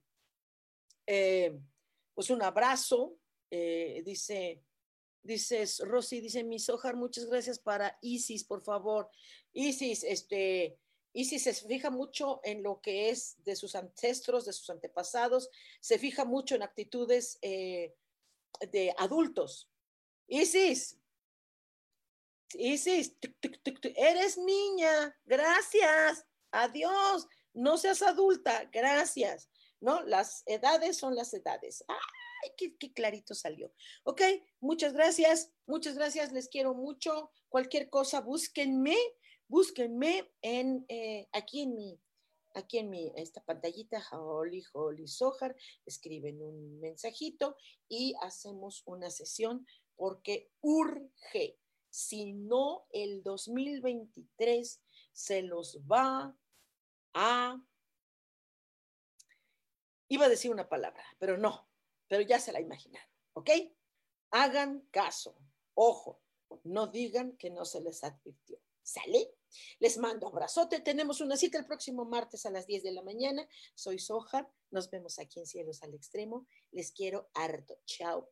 pues un abrazo. dice Dices, Rosy, dice mi Sojar, muchas gracias para Isis, por favor. Isis, este, Isis se fija mucho en lo que es de sus ancestros, de sus antepasados, se fija mucho en actitudes eh, de adultos. Isis, Isis, eres niña, gracias, adiós, no seas adulta, gracias. ¿No? Las edades son las edades. ¡Ay, qué, clarito salió! Ok, muchas gracias, muchas gracias, les quiero mucho. Cualquier cosa, búsquenme, búsquenme en, eh, aquí en mi, aquí en mi, esta pantallita, Holly, Holly Sojar, escriben un mensajito y hacemos una sesión porque urge. Si no, el 2023 se los va a... Iba a decir una palabra, pero no, pero ya se la imaginaron, ¿ok? Hagan caso, ojo, no digan que no se les advirtió. ¿Sale? Les mando abrazote. Tenemos una cita el próximo martes a las 10 de la mañana. Soy Sojar. Nos vemos aquí en Cielos al Extremo. Les quiero harto. Chao.